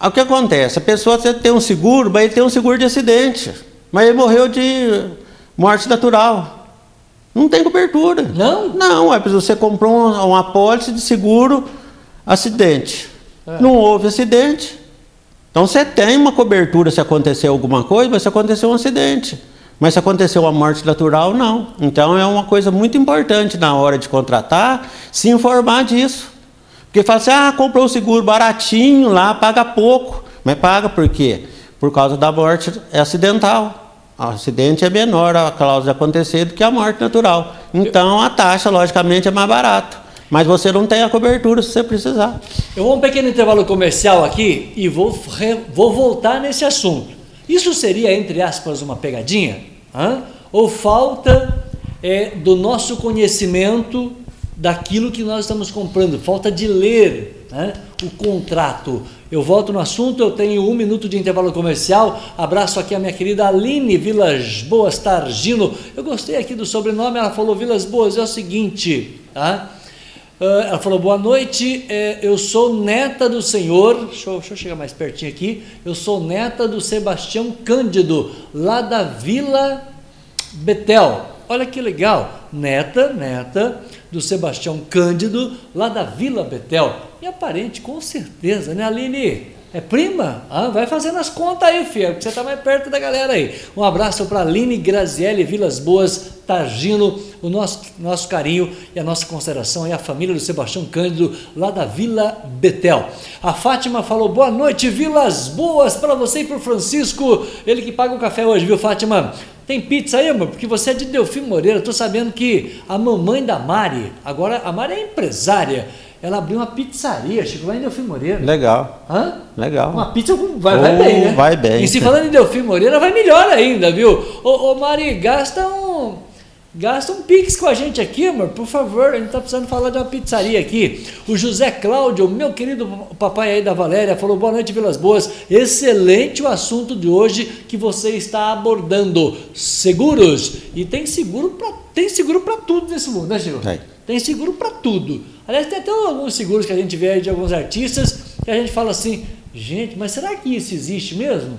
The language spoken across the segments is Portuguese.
O que acontece? A pessoa tem um seguro, mas ele tem um seguro de acidente. Mas ele morreu de morte natural. Não tem cobertura. Não? Não, é você comprou uma, uma apólice de seguro acidente. É. Não houve acidente. Então você tem uma cobertura se acontecer alguma coisa, mas se acontecer um acidente. Mas se aconteceu uma morte natural, não. Então é uma coisa muito importante na hora de contratar se informar disso. Porque fala assim, ah, comprou o seguro baratinho lá, paga pouco. Mas paga por quê? Por causa da morte acidental. O acidente é menor a causa de acontecer do que a morte natural. Então a taxa, logicamente, é mais barata. Mas você não tem a cobertura se você precisar. Eu vou um pequeno intervalo comercial aqui e vou, vou voltar nesse assunto. Isso seria, entre aspas, uma pegadinha? Hã? Ou falta é, do nosso conhecimento daquilo que nós estamos comprando? Falta de ler né, o contrato. Eu volto no assunto, eu tenho um minuto de intervalo comercial. Abraço aqui a minha querida Aline Vilas Boas Targino. Eu gostei aqui do sobrenome, ela falou Vilas Boas, é o seguinte, tá? Uh, ela falou: Boa noite, é, eu sou neta do senhor. Deixa eu, deixa eu, chegar mais pertinho aqui. Eu sou neta do Sebastião Cândido, lá da Vila Betel. Olha que legal, neta, neta do Sebastião Cândido, lá da Vila Betel. E aparente, com certeza, né, Aline? É prima? Ah, vai fazendo as contas aí, filho, porque você está mais perto da galera aí. Um abraço para Aline Graziele Vilas Boas, Targino, o nosso, nosso carinho e a nossa consideração e a família do Sebastião Cândido, lá da Vila Betel. A Fátima falou: boa noite, Vilas Boas, para você e para o Francisco, ele que paga o café hoje, viu, Fátima? Tem pizza aí, amor? Porque você é de Delfim Moreira. Estou sabendo que a mamãe da Mari, agora a Mari é empresária ela abriu uma pizzaria, chegou lá em Delfim Moreira. Legal. Hã? Legal. Uma pizza vai, oh, vai bem, né? Vai bem. E se falando em Delfim Moreira, vai melhor ainda, viu? Ô, ô Mari, gasta um. Gasta um pix com a gente aqui, amor, por favor. A gente tá precisando falar de uma pizzaria aqui. O José Cláudio, meu querido papai aí da Valéria, falou: boa noite, Vilas Boas. Excelente o assunto de hoje que você está abordando. Seguros. E tem seguro para tem seguro para tudo nesse mundo, né, Chico? Tem. Tem seguro para tudo. Aliás, tem até alguns seguros que a gente vê de alguns artistas que a gente fala assim, gente, mas será que isso existe mesmo?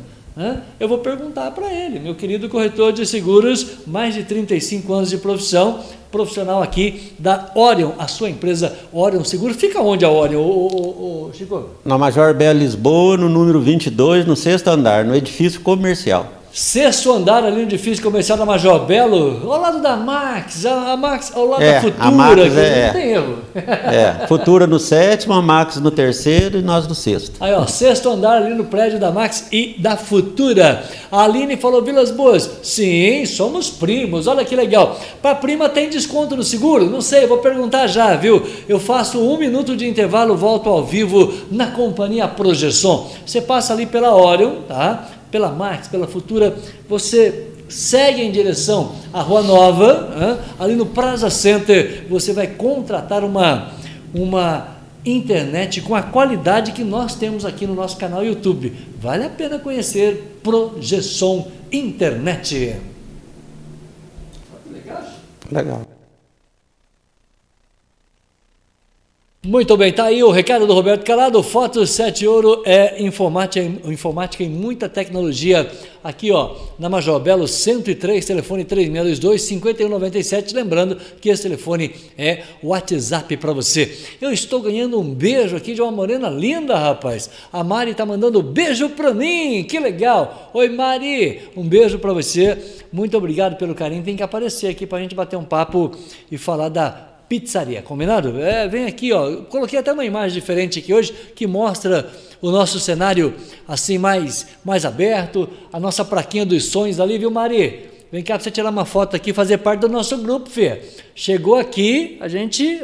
Eu vou perguntar para ele, meu querido corretor de seguros, mais de 35 anos de profissão, profissional aqui da Orion, a sua empresa Orion Seguro. Fica onde a Orion, ô, ô, ô, Chico? Na Major Bela Lisboa, no número 22, no sexto andar, no edifício comercial. Sexto andar ali no edifício comercial da Major Belo, ao lado da Max, a, a Max ao lado é, da Futura, Max é, não tem erro. É, Futura no sétimo, a Max no terceiro e nós no sexto. Aí, ó, sexto andar ali no prédio da Max e da Futura. A Aline falou, Vilas Boas, sim, somos primos, olha que legal. Para prima tem desconto no seguro? Não sei, vou perguntar já, viu? Eu faço um minuto de intervalo, volto ao vivo na companhia Projeção. Você passa ali pela Orion, tá? Pela Max, pela Futura, você segue em direção à Rua Nova, ali no Praza Center, você vai contratar uma, uma internet com a qualidade que nós temos aqui no nosso canal YouTube. Vale a pena conhecer Projeção Internet. Legal. Legal. Muito bem, tá aí o recado do Roberto Calado. Fotos 7 Ouro é informática, informática e muita tecnologia. Aqui, ó, na Major Belo 103, telefone 3622 5197. Lembrando que esse telefone é WhatsApp para você. Eu estou ganhando um beijo aqui de uma morena linda, rapaz. A Mari tá mandando beijo para mim. Que legal. Oi, Mari. Um beijo para você. Muito obrigado pelo carinho. Tem que aparecer aqui para a gente bater um papo e falar da pizzaria, combinado? É, vem aqui, ó. Coloquei até uma imagem diferente aqui hoje que mostra o nosso cenário assim mais mais aberto, a nossa praquinha dos sonhos ali, viu, Mari? Vem cá para você tirar uma foto aqui, fazer parte do nosso grupo, Fê. Chegou aqui, a gente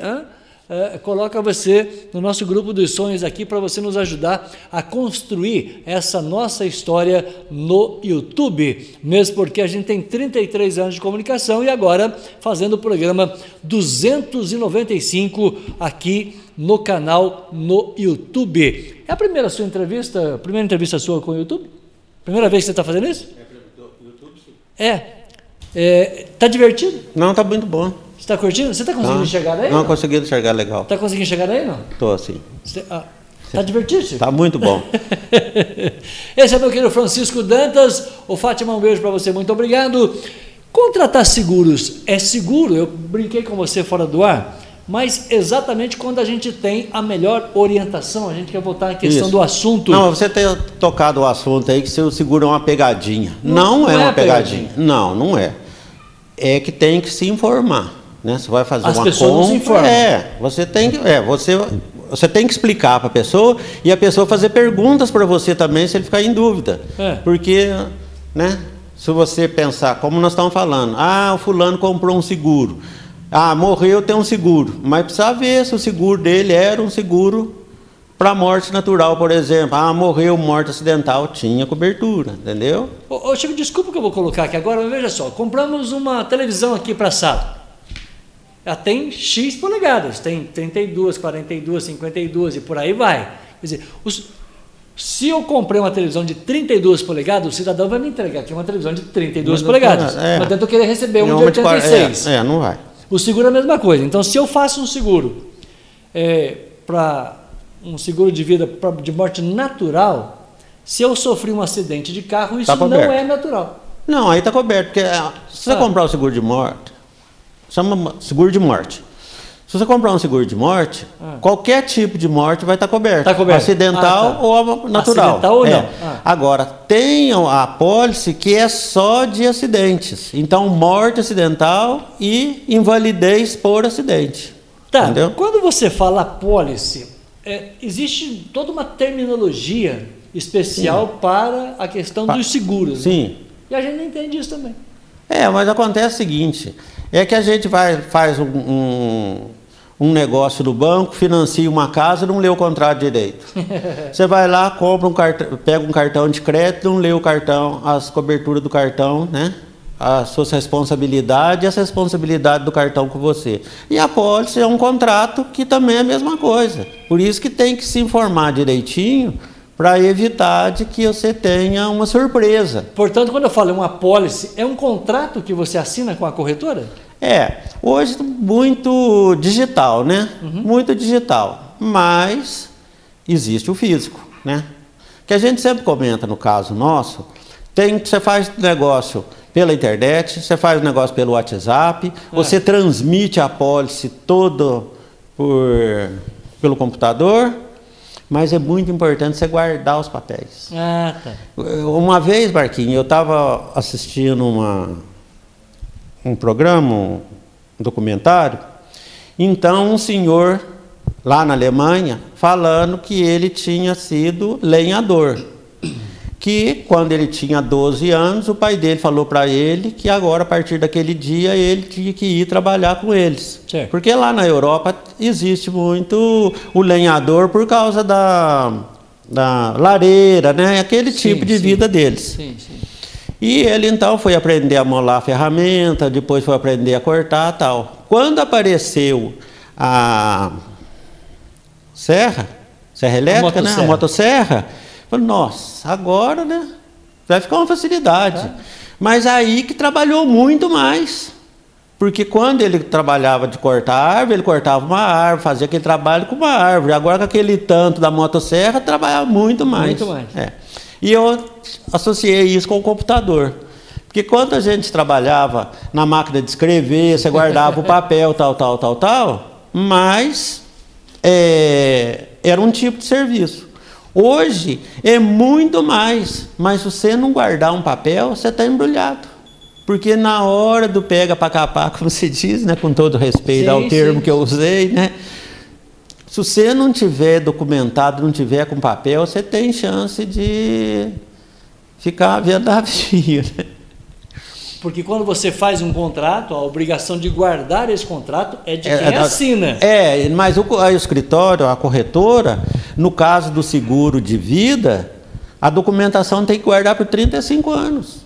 é, coloca você no nosso grupo dos sonhos aqui para você nos ajudar a construir essa nossa história no YouTube, mesmo porque a gente tem 33 anos de comunicação e agora fazendo o programa 295 aqui no canal no YouTube. É a primeira sua entrevista, primeira entrevista sua com o YouTube? Primeira vez que você está fazendo isso? É. É. Tá divertido? Não, tá muito bom. Você está curtindo? Você está conseguindo não, enxergar aí? Não, não? conseguindo enxergar legal. Está conseguindo enxergar aí, não? Estou, sim. Você, ah, Tá divertido? Tá muito bom. Esse é meu querido Francisco Dantas. O Fátima, um beijo para você, muito obrigado. Contratar seguros é seguro? Eu brinquei com você fora do ar, mas exatamente quando a gente tem a melhor orientação, a gente quer voltar à questão Isso. do assunto. Não, você tem tocado o assunto aí que seu seguro é uma pegadinha. Não, Não é é uma pegadinha. pegadinha. Não, não é. É que tem que se informar. Né? Você vai fazer As uma pessoas não compra. se informam. É, você tem que. É, você, você tem que explicar para a pessoa e a pessoa fazer perguntas para você também se ele ficar em dúvida. É. Porque, né? Se você pensar, como nós estamos falando, ah, o fulano comprou um seguro. Ah, morreu, tem um seguro. Mas precisa ver se o seguro dele era um seguro para morte natural, por exemplo. Ah, morreu, morte acidental, tinha cobertura, entendeu? Ô, ô, Chico, desculpa que eu vou colocar aqui agora, mas veja só, compramos uma televisão aqui para sala. Ela tem X polegadas, tem 32, 42, 52 e por aí vai. Quer dizer, os- se eu comprei uma televisão de 32 polegadas, o cidadão vai me entregar aqui uma televisão de 32 Mas, polegadas. é. Mas eu querer receber um de Nenhuma de quar- 86. É, é, não vai. O seguro é a mesma coisa. Então, se eu faço um seguro para um seguro de vida pra- de morte natural, se eu sofri um acidente de carro, isso Tá não é natural. Não, aí está coberto, porque ah, se você Ah. comprar o seguro de morte, chama seguro de morte. Se você comprar um seguro de morte, Ah. qualquer tipo de morte vai estar coberto. Tá coberto. Acidental Ah, tá. ou natural. Acidental ou É. não. Ah. Agora, tem a apólice que é só de acidentes. Então, morte acidental e invalidez por acidente. Tá, Entendeu? quando você fala apólice, é, existe toda uma terminologia especial para a questão Pa- dos seguros. né? Sim. E a gente não entende isso também. É, mas acontece o seguinte: é que a gente vai, faz um, um, um negócio no banco, financia uma casa, não lê o contrato direito. Você vai lá, compra um cartão, pega um cartão de crédito, não lê o cartão, as coberturas do cartão, né? As suas responsabilidades e as responsabilidades do cartão com você. E a pólice é um contrato que também é a mesma coisa. Por isso que tem que se informar direitinho para evitar de que você tenha uma surpresa. Portanto, quando eu falo uma apólice, é um contrato que você assina com a corretora? É, hoje muito digital, né? Muito digital. Mas existe o físico, né? Que a gente sempre comenta no caso nosso, tem você faz negócio pela internet, você faz negócio pelo WhatsApp, você transmite a pólice todo por pelo computador, mas é muito importante você guardar os papéis. Ah, tá. Uma vez, Marquinhos, eu estava assistindo uma, um programa, um documentário, então um senhor lá na Alemanha falando que ele tinha sido lenhador. Que quando ele tinha 12 anos, o pai dele falou para ele que agora, a partir daquele dia, ele tinha que ir trabalhar com eles. Certo. Porque lá na Europa existe muito o lenhador por causa da, da lareira, né? Aquele Sim, tipo de sim. vida deles. Sim, sim. E ele então foi aprender a molar a ferramenta, depois foi aprender a cortar tal. Quando apareceu a serra, serra elétrica, né? motosserra. A motosserra, falei, nossa, agora, né? Vai ficar uma facilidade. Mas aí que trabalhou muito mais. Porque quando ele trabalhava de cortar árvore, ele cortava uma árvore, fazia aquele trabalho com uma árvore. Agora com aquele tanto da motosserra, trabalhava muito mais. Muito mais. É. E eu associei isso com o computador. Porque quando a gente trabalhava na máquina de escrever, você guardava o papel, tal, tal, tal, tal, mas é, era um tipo de serviço. Hoje é muito mais, mas se você não guardar um papel, você está embrulhado. Porque na hora do pega para capar, como se diz, né, com todo respeito Sim, ao termo sim. que eu usei, né, se você não tiver documentado, não tiver com papel, você tem chance de ficar vendo navio. Né? Porque quando você faz um contrato, a obrigação de guardar esse contrato é de É, quem é assina. É, mas o, escritório, a corretora, no caso do seguro de vida, a documentação tem que guardar por 35 anos.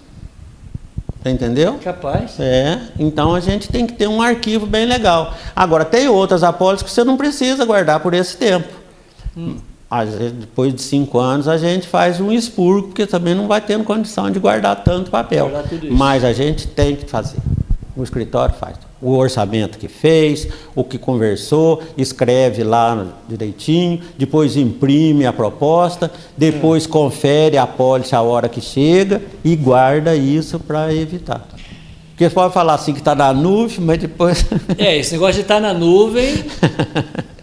Você entendeu? Capaz. É, então a gente tem que ter um arquivo bem legal. Agora, tem outras apólices que você não precisa guardar por esse tempo. Às depois de cinco anos, a gente faz um expurgo, porque também não vai tendo condição de guardar tanto papel. Guardar. Mas a gente tem que fazer. O escritório faz. o orçamento que fez, o que conversou, escreve lá direitinho, depois imprime a proposta, depois é. confere a pólice a hora que chega e guarda isso para evitar. Porque pode falar assim que está na nuvem, mas depois. É, esse negócio de estar tá na nuvem.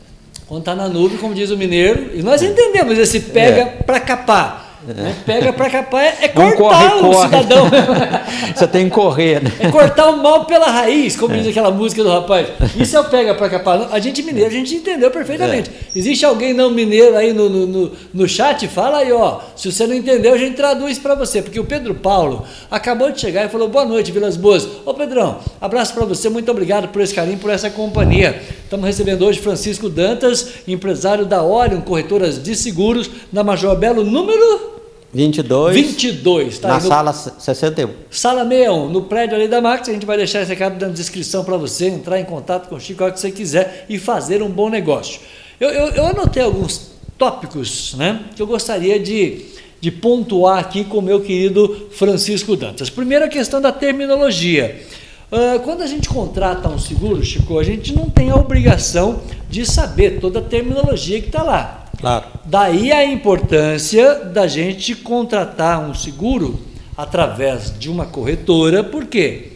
quando está na nuvem, como diz o mineiro, e nós entendemos esse pega é. para capar. Né? Pega para capar é, é cortar corre, o corre. cidadão. Você tem que correr, né? É cortar o mal pela raiz, como é. diz aquela música do rapaz. Isso é o pega para capar. A gente mineiro, a gente entendeu perfeitamente. É. Existe alguém não mineiro aí no, no, no, no, chat? Fala aí, ó. Se você não entendeu, a gente traduz para você. Porque o Pedro Paulo acabou de chegar e falou: boa noite, Vilas Boas. Ô Pedrão, abraço para você, muito obrigado por esse carinho, por essa companhia. Estamos recebendo hoje Francisco Dantas, empresário da Orion, corretoras de seguros, na Major Belo, número 22. 22, tá? Na sala 61. Sala 61, no prédio ali da Max. A gente vai deixar esse recado na descrição para você entrar em contato com o Chico a hora que você quiser e fazer um bom negócio. Eu, eu, eu, anotei alguns tópicos né, que eu gostaria de, de pontuar aqui com o meu querido Francisco Dantas. Primeiro, a questão da terminologia. Uh, quando a gente contrata um seguro, Chico, a gente não tem a obrigação de saber toda a terminologia que está lá. Claro. Daí a importância da gente contratar um seguro através de uma corretora, por quê?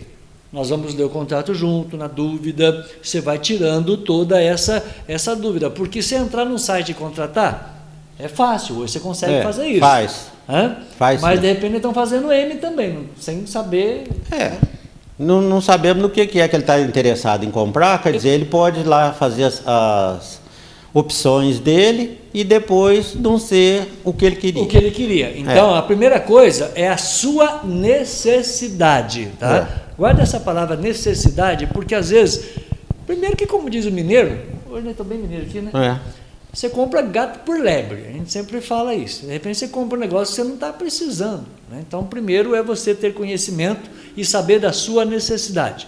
Nós vamos ler o contrato junto, na dúvida, você vai tirando toda essa, essa dúvida. Porque se entrar num site e contratar, é fácil, hoje você consegue é, fazer isso. Faz. Hã? Mas sim. de repente estão fazendo M também, sem saber. É. Não, não sabemos no que, que é que ele está interessado em comprar, quer dizer, ele pode ir lá fazer as, as opções dele e depois não ser o que ele queria. O que ele queria. Então, é. a primeira coisa é a sua necessidade, tá? É. Guarda essa palavra necessidade, porque às vezes, primeiro que como diz o mineiro, hoje eu estou bem mineiro aqui, né? É. Você compra gato por lebre, a gente sempre fala isso. De repente você compra um negócio que você não está precisando. Né? Então, primeiro é você ter conhecimento e saber da sua necessidade.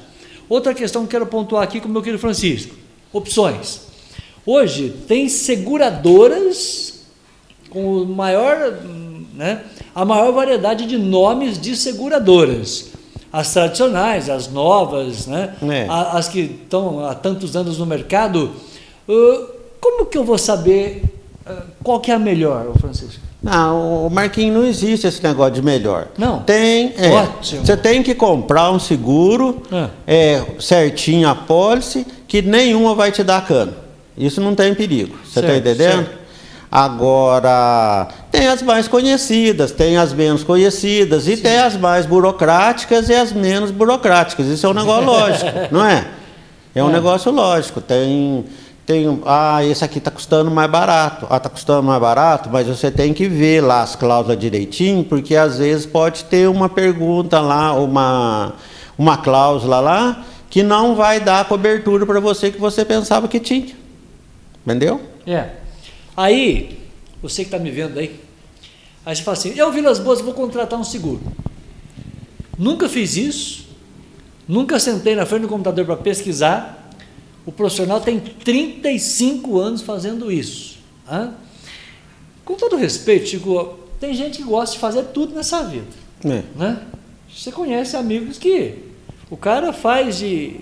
Outra questão que quero pontuar aqui com o meu querido Francisco: opções. Hoje tem seguradoras com maior, né, a maior variedade de nomes de seguradoras. As tradicionais, as novas, né, é. as que estão há tantos anos no mercado. como que eu vou saber qual que é a melhor, Francisco? Não, o Marquinhos não existe esse negócio de melhor. Não. Tem. É, Ótimo. Você tem que comprar um seguro ah. é, certinho a pólice, que nenhuma vai te dar cano. Isso não tem perigo. Você está entendendo? Certo. Agora, tem as mais conhecidas, tem as menos conhecidas, e Sim. tem as mais burocráticas e as menos burocráticas. Isso é um negócio lógico, não é? É um é. negócio lógico. Tem, tem, ah, esse aqui está custando mais barato. Ah, está custando mais barato, mas você tem que ver lá as cláusulas direitinho, porque às vezes pode ter uma pergunta lá, uma, uma cláusula lá, que não vai dar cobertura para você que você pensava que tinha. Entendeu? É. Aí, você que está me vendo aí, aí você fala assim, eu Vilas Boas vou contratar um seguro. Nunca fiz isso, nunca sentei na frente do computador para pesquisar. O profissional tem 35 anos fazendo isso. Hã? Com todo respeito, Chico, tem gente que gosta de fazer tudo nessa vida. É. Né? Você conhece amigos que o cara faz de.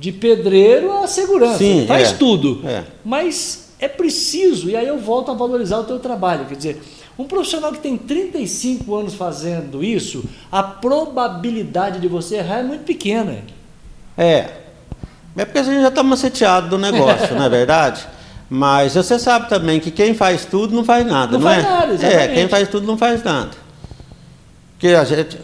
De pedreiro a segurança, Sim, faz é, tudo. É. Mas é preciso, e aí eu volto a valorizar o teu trabalho. Quer dizer, um profissional que tem 35 anos fazendo isso, a probabilidade de você errar é muito pequena. É. É porque a gente já está maceteado do negócio, não é verdade? Mas você sabe também que quem faz tudo não faz nada, não, não faz é? Nada, exatamente. É, quem faz tudo não faz nada. Porque a gente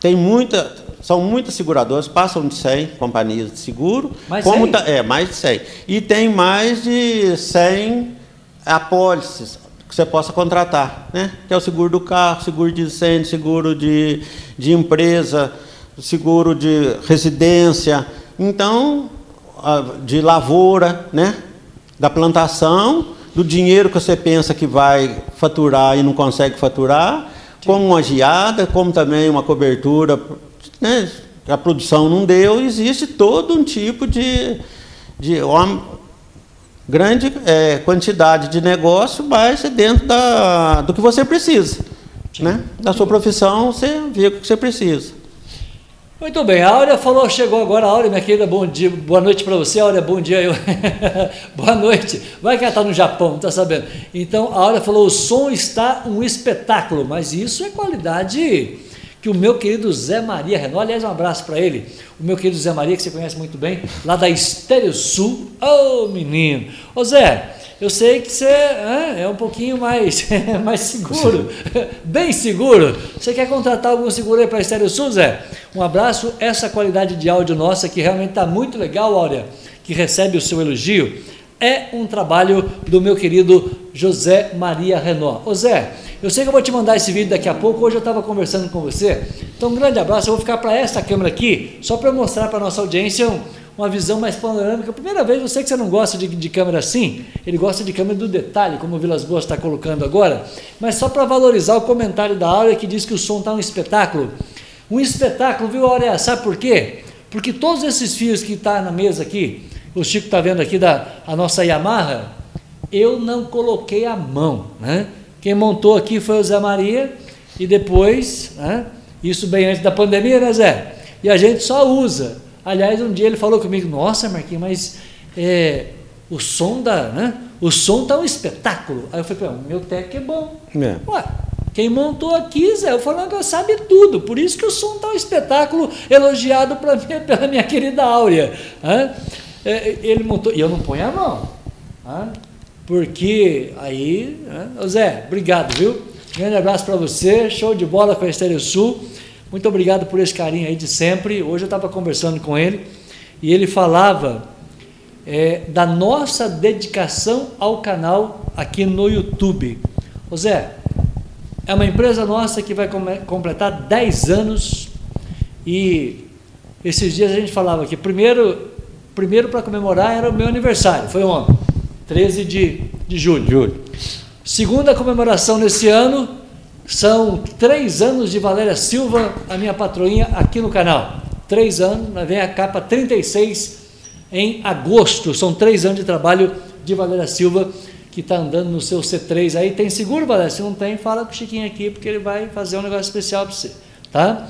tem muita são muitas seguradoras, passam de 100 companhias de seguro. Mais como 100? Tá, é, mais de 100. E tem mais de 100 apólices que você possa contratar, né? Que é o seguro do carro, seguro de incêndio, seguro de, de empresa, seguro de residência. Então, de lavoura, né? Da plantação, do dinheiro que você pensa que vai faturar e não consegue faturar, como uma geada, como também uma cobertura né, a produção não deu, existe todo um tipo de, de uma grande é, quantidade de negócio, mas dentro da, do que você precisa. Né? Da sua profissão, você vê o que você precisa. Muito bem, a Áurea falou, chegou agora, Áurea, minha querida, bom dia, boa noite para você, Áurea, bom dia, eu, boa noite, vai que ela está no Japão, não está sabendo. Então, a Áurea falou, o som está um espetáculo, mas isso é qualidade que o meu querido Zé Maria Renault, aliás, um abraço para ele, o meu querido Zé Maria, que você conhece muito bem, lá da Estéreo Sul, ô oh, menino, ô Zé, eu sei que você é um pouquinho mais, mais seguro, bem seguro. Você quer contratar algum seguro aí para Estéreo Sul, Zé? Um abraço. Essa qualidade de áudio nossa, que realmente está muito legal, Áurea, que recebe o seu elogio, é um trabalho do meu querido José Maria Renault. Ô Zé, eu sei que eu vou te mandar esse vídeo daqui a pouco. Hoje eu estava conversando com você. Então, um grande abraço. Eu vou ficar para essa câmera aqui, só para mostrar para a nossa audiência um uma visão mais panorâmica. Primeira vez, eu sei que você não gosta de, de câmera assim, ele gosta de câmera do detalhe, como o Vilas Boas está colocando agora, mas só para valorizar o comentário da Áurea que diz que o som está um espetáculo. Um espetáculo, viu, Áurea? Sabe por quê? Porque todos esses fios que está na mesa aqui, o Chico está vendo aqui da a nossa Yamaha, eu não coloquei a mão. Né? Quem montou aqui foi o Zé Maria, e depois, né? isso bem antes da pandemia, né, Zé? E a gente só usa. Aliás, um dia ele falou comigo, nossa, Marquinhos, mas é, o som da, né? O som tá um espetáculo. Aí eu falei, meu tec é bom. É. Ué, quem montou aqui, Zé, eu falando que sabe tudo. Por isso que o som tá um espetáculo elogiado mim, pela minha querida Áurea. É, ele montou, e eu não ponho a mão. Porque aí, Zé, obrigado, viu? Grande abraço para você, show de bola com a Estéreo Sul. Muito obrigado por esse carinho aí de sempre. Hoje eu estava conversando com ele e ele falava é, da nossa dedicação ao canal aqui no YouTube. Ô Zé, é uma empresa nossa que vai completar 10 anos e esses dias a gente falava que primeiro, primeiro para comemorar era o meu aniversário, foi ontem, 13 de, de julho. julho. Segunda comemoração nesse ano, são três anos de Valéria Silva, a minha patroinha, aqui no canal. Três anos, vem a capa 36 em agosto. São três anos de trabalho de Valéria Silva, que está andando no seu C3 aí. Tem seguro, Valéria? Se não tem, fala com o Chiquinho aqui, porque ele vai fazer um negócio especial para você. Tá?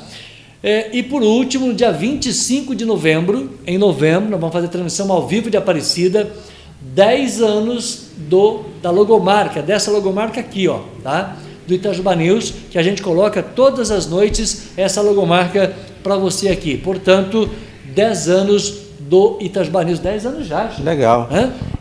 É, e por último, no dia 25 de novembro, em novembro, nós vamos fazer transmissão ao vivo de Aparecida, 10 anos do, da logomarca, dessa logomarca aqui, ó, tá? do Itajuba News, que a gente coloca todas as noites essa logomarca para você aqui. Portanto, 10 anos do Itajuba News, 10 anos já. Legal.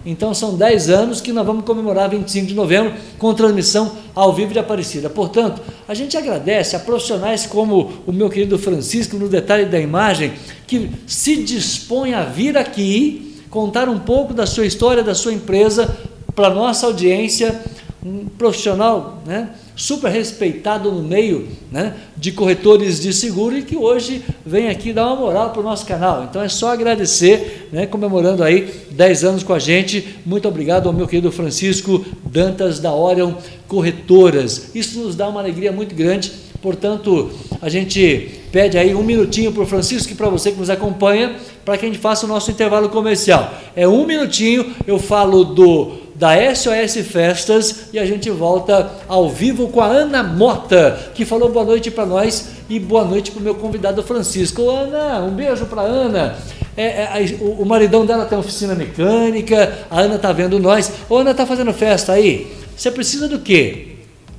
Então são 10 anos que nós vamos comemorar 25 de novembro com transmissão ao vivo de Aparecida. Portanto, a gente agradece a profissionais como o meu querido Francisco no detalhe da imagem, que se dispõe a vir aqui contar um pouco da sua história, da sua empresa para nossa audiência, um profissional, né? Super respeitado no meio né, de corretores de seguro e que hoje vem aqui dar uma moral para o nosso canal. Então é só agradecer, né, comemorando aí 10 anos com a gente. Muito obrigado ao meu querido Francisco Dantas da Orion Corretoras. Isso nos dá uma alegria muito grande. Portanto, a gente pede aí um minutinho para o Francisco e para você que nos acompanha, para que a gente faça o nosso intervalo comercial. É um minutinho, eu falo do da SOS Festas e a gente volta ao vivo com a Ana Mota, que falou boa noite para nós e boa noite para o meu convidado Francisco. Ana, um beijo para Ana. É, é, o, o, maridão dela tem oficina mecânica, a Ana tá vendo nós. Ô, Ana tá fazendo festa aí? Você precisa do quê?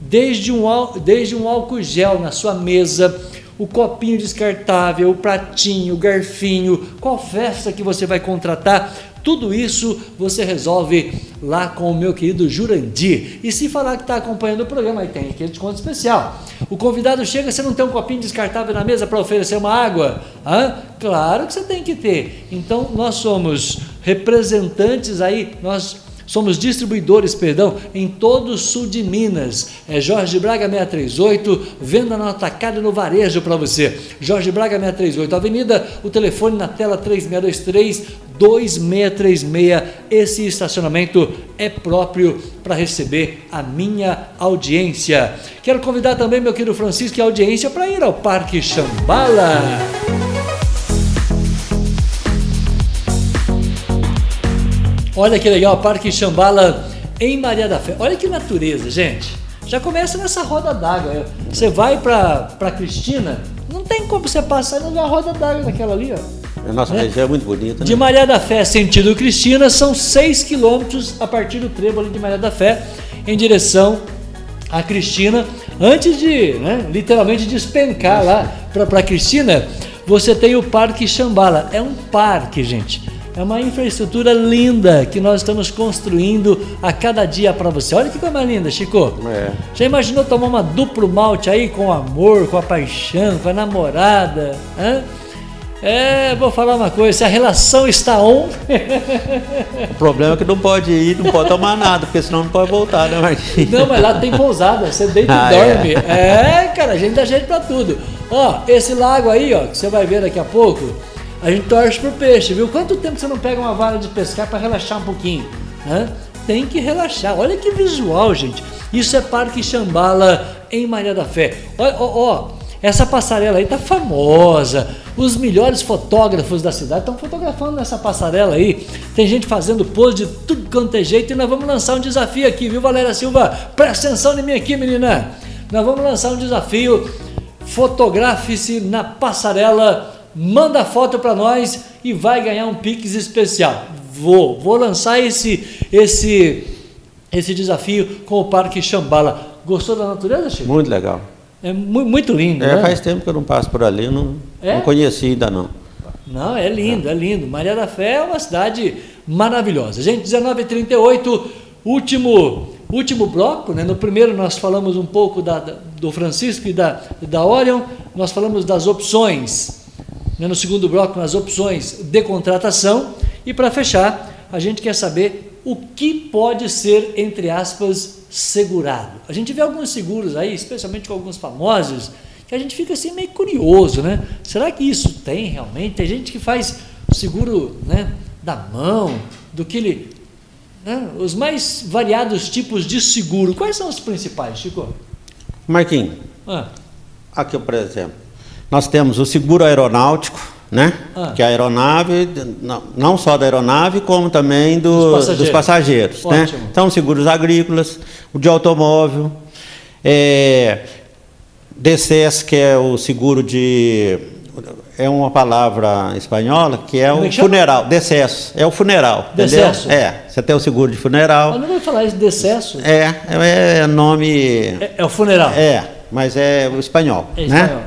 Desde um, desde um álcool gel na sua mesa, o copinho descartável, o pratinho, o garfinho, qual festa que você vai contratar, tudo isso você resolve lá com o meu querido Jurandir. E se falar que está acompanhando o programa, aí tem aquele desconto especial. O convidado chega, você não tem um copinho descartável na mesa para oferecer uma água? Hã? Claro que você tem que ter. Então, nós somos representantes aí, nós Somos distribuidores, perdão, em todo o sul de Minas. É Jorge Braga 638, venda no atacado no varejo para você. Jorge Braga 638, Avenida, o telefone na tela 3623 2636. Esse estacionamento é próprio para receber a minha audiência. Quero convidar também meu querido Francisco e a audiência para ir ao Parque Chambala. Olha que legal, Parque Chambala em Maria da Fé. Olha que natureza, gente. Já começa nessa roda d'água. Você vai para Cristina, Não tem como você passar e não ver a roda d'água daquela ali, ó. A nossa É. região é muito bonita. De Né? Maria da Fé, sentido Cristina, são 6 quilômetros a partir do trevo ali de Maria da Fé, em direção a Cristina. Antes de, né, literalmente, despencar lá para Cristina, você tem o Parque Xambala. É um parque, gente. É uma infraestrutura linda que nós estamos construindo a cada dia para você. Olha que coisa mais linda, Chico. É. Já imaginou tomar uma duplo malte aí com amor, com a paixão, com a namorada? Hã? É, vou falar uma coisa, se a relação está on, O problema é que não pode ir, não pode tomar nada, porque senão não pode voltar, né, Marquinhos? não, mas lá tem pousada, você deita Ah, e é? dorme. É? cara, a gente dá jeito pra tudo. Ó, esse lago aí, ó, que você vai ver daqui a pouco, a gente torce pro peixe, viu? Quanto tempo você não pega uma vara de pescar para relaxar um pouquinho? Né? Tem que relaxar. Olha que visual, gente. Isso é Parque Xambala em Maria da Fé. Ó, ó, ó, essa passarela aí tá famosa. Os melhores fotógrafos da cidade estão fotografando nessa passarela aí. Tem gente fazendo pose de tudo quanto é jeito e nós vamos lançar um desafio aqui, viu, Valéria Silva? Presta atenção em mim aqui, menina. Nós vamos lançar um desafio. Fotografe-se na passarela, manda foto para nós e vai ganhar um Pix especial. Vou, vou lançar esse esse esse desafio com o Parque Xambala. Gostou da natureza, Chico? Muito legal. É mu- muito lindo, É, né? faz tempo que eu não passo por ali, não, É? não conheci ainda não. Não, é lindo, é lindo. Maria da Fé é uma cidade maravilhosa. Gente, 1938, último, último bloco, né? No primeiro nós falamos um pouco da- do Francisco e da, da Orion, nós falamos das opções. Né? No segundo bloco, as opções de contratação. E para fechar, a gente quer saber o que pode ser, entre aspas, segurado. A gente vê alguns seguros aí, especialmente com alguns famosos, que a gente fica assim meio curioso, né? Será que isso tem realmente? Tem gente que faz seguro né, da mão, do que ele. né, os mais variados tipos de seguro. Quais são os principais, Chico? Marquinhos, Ah, aqui por exemplo, nós temos o seguro aeronáutico, né? Ah. Que é a aeronave, não, só da aeronave, como também do- Dos passageiros. dos passageiros. né? Então, seguros agrícolas, o de automóvel, é, DCS, que é o seguro de. É uma palavra espanhola que é Como é o que funeral, decesso, é o funeral, entendeu? Decesso. É, você tem o seguro de funeral. mas não vai falar isso de decesso? É, é, é nome. É, é o funeral. É, mas é o espanhol. É né? espanhol.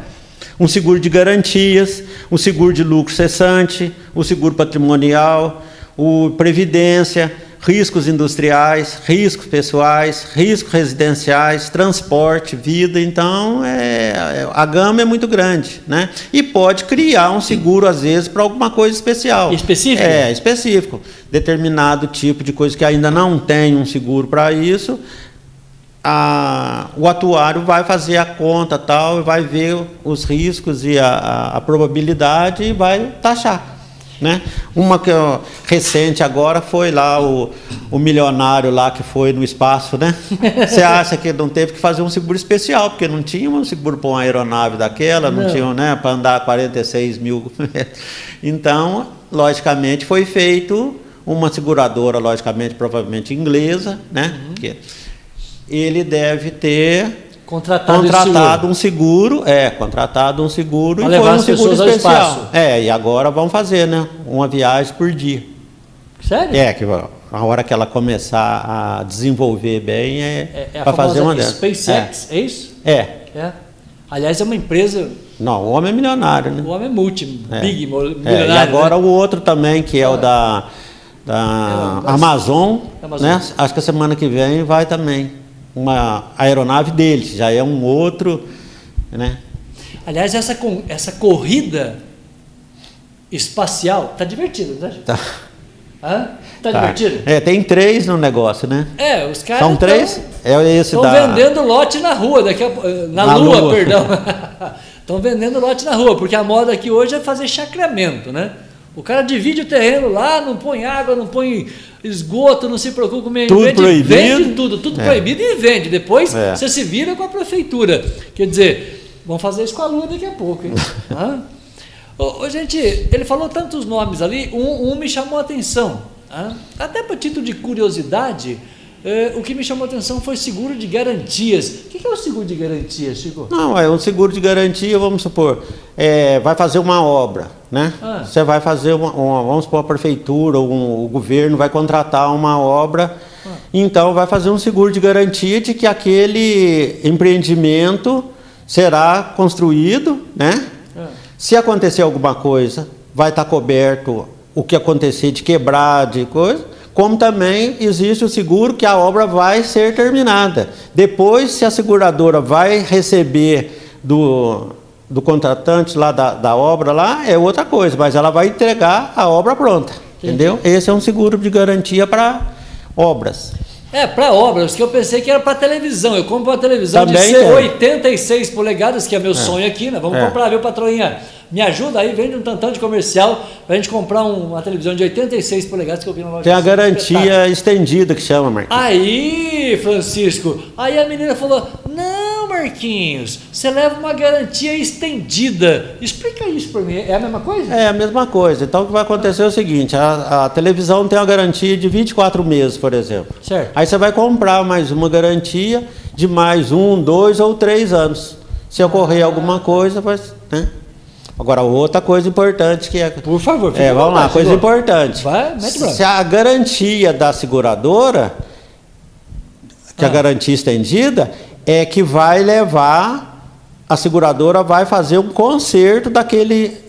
Um seguro de garantias, um seguro de lucro cessante, o seguro patrimonial, o previdência, riscos industriais, riscos pessoais, riscos residenciais, transporte, vida. Então, é, é- a gama é muito grande, né? E pode criar um seguro às vezes para alguma coisa especial. Específico? É, específico. Determinado tipo de coisa que ainda não tem um seguro para isso, a- o atuário vai fazer a conta tal, e vai ver os riscos e a, a- a probabilidade e vai taxar. Né? Uma que eu- recente agora foi lá o, o milionário lá que foi no espaço, né? Você acha que não teve que fazer um seguro especial, porque não tinha um seguro para uma aeronave daquela, não, Não. tinha né, para andar 46 mil. então, logicamente, foi feito uma seguradora, logicamente, provavelmente inglesa, né? Uhum. Que ele deve ter Contratado, contratado um seguro, é, contratado um seguro Pra e foi um seguro especial. É, e agora vão fazer, né? Uma viagem por dia. seguro. Sério? É, que a hora que ela começar a desenvolver bem é, É, é para fazer uma dessas. SpaceX, é. isso? É. é. É. Aliás, é uma empresa, Não, o homem é milionário, né? o homem é multi, É. big, mo- É, milionário. e agora né? o outro também, que é o da, da É, Amazon, Amazon. né? Acho que a semana que vem vai também. Uma aeronave deles, já é um outro, né? Aliás, essa, essa corrida espacial tá divertida, não tá? Tá. Hã? Tá, Tá. divertido? É, tem três no negócio, né? É, os caras São três? É esse Estão da. vendendo lote na rua, daqui a, eh, na, Na lua, lua. perdão. Estão vendendo lote na rua, porque a moda aqui hoje é fazer chacreamento, né? O cara divide o terreno lá, não põe água, não põe esgoto, não se preocupa com o meio Tudo ambiente, proibido. vende tudo, tudo É. proibido e vende. Depois É. você se vira com a prefeitura. Quer dizer, vão fazer isso com a lua daqui a pouco, hein? Ô, ô, gente, ele falou tantos nomes ali, um, um me chamou a atenção. hã? Até para título de curiosidade, É, o que me chamou a atenção foi seguro de garantias. O que é o seguro de garantias, Chico? Não, é um seguro de garantia, vamos supor, é, vai fazer uma obra, né? Ah. Você vai fazer uma, uma- vamos supor, a prefeitura ou um- o governo vai contratar uma obra, então vai fazer um seguro de garantia de que aquele empreendimento será construído, né? Ah. Se acontecer alguma coisa, vai estar coberto o que acontecer de quebrar, de coisa, como também existe o seguro que a obra vai ser terminada. Depois, se a seguradora vai receber do, do contratante lá da, da obra lá, é outra coisa, mas ela vai entregar a obra pronta. Entendeu? Esse é um seguro de garantia para obras. É, para obras, que eu pensei que era para televisão. Eu compro uma televisão de Também tem. 86 polegadas, que é meu sonho aqui, né? Vamos É. comprar, viu, patroinha? Me ajuda aí, vende um tantão de comercial pra gente comprar um- uma televisão de 86 polegadas que eu vi na loja. Tem a garantia estendida que chama, Marquinhos. Aí, Francisco, aí a menina falou: Não, Marquinhos, você leva uma garantia estendida. Explica isso para mim. É a mesma coisa? É a mesma coisa. Então o que vai acontecer é o seguinte: a, a televisão tem uma garantia de 24 meses, por exemplo. Certo. Aí você vai comprar mais uma garantia de mais um, dois ou três anos. Se ocorrer alguma coisa, vai. Né? Agora, outra coisa importante que é. Por favor, É, vamos lá, coisa importante. Vai, mete. Se a garantia da seguradora, que Ah. a garantia estendida, é que vai levar, a seguradora vai fazer um conserto daquele